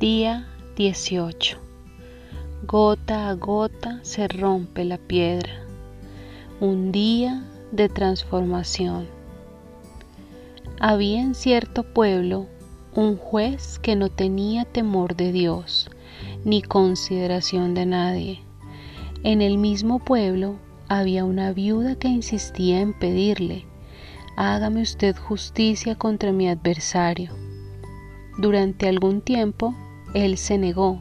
Día 18. Gota a gota se rompe la piedra. Un día de transformación. Había en cierto pueblo un juez que no tenía temor de Dios ni consideración de nadie. En el mismo pueblo había una viuda que insistía en pedirle, hágame usted justicia contra mi adversario. Durante algún tiempo él se negó,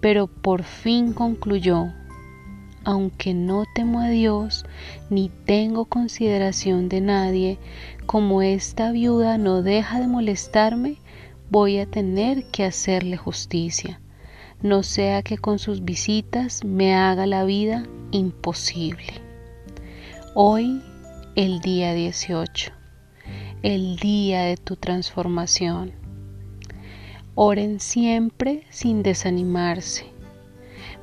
pero por fin concluyó, aunque no temo a Dios ni tengo consideración de nadie, como esta viuda no deja de molestarme, voy a tener que hacerle justicia, no sea que con sus visitas me haga la vida imposible. Hoy, el día 18, el día de tu transformación Oren siempre sin desanimarse,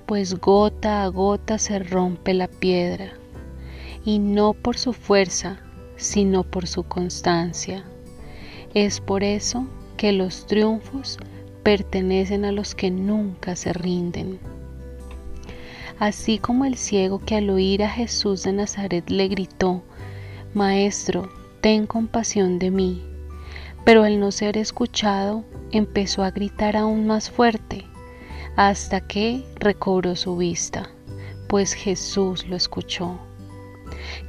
pues gota a gota se rompe la piedra, y no por su fuerza, sino por su constancia. Es por eso que los triunfos pertenecen a los que nunca se rinden. Así como el ciego que al oír a Jesús de Nazaret le gritó, Maestro, ten compasión de mí, pero al no ser escuchado empezó a gritar aún más fuerte hasta que recobró su vista, pues Jesús lo escuchó.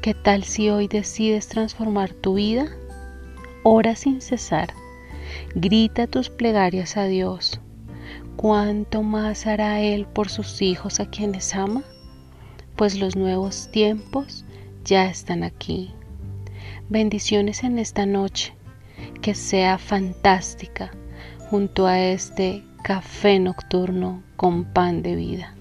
¿Qué tal si hoy decides transformar tu vida? Ora sin cesar, grita tus plegarias a Dios. ¿Cuánto más hará Él por sus hijos a quienes ama? Pues los nuevos tiempos ya están aquí. Bendiciones en esta noche, que sea fantástica junto a este café nocturno con pan de vida.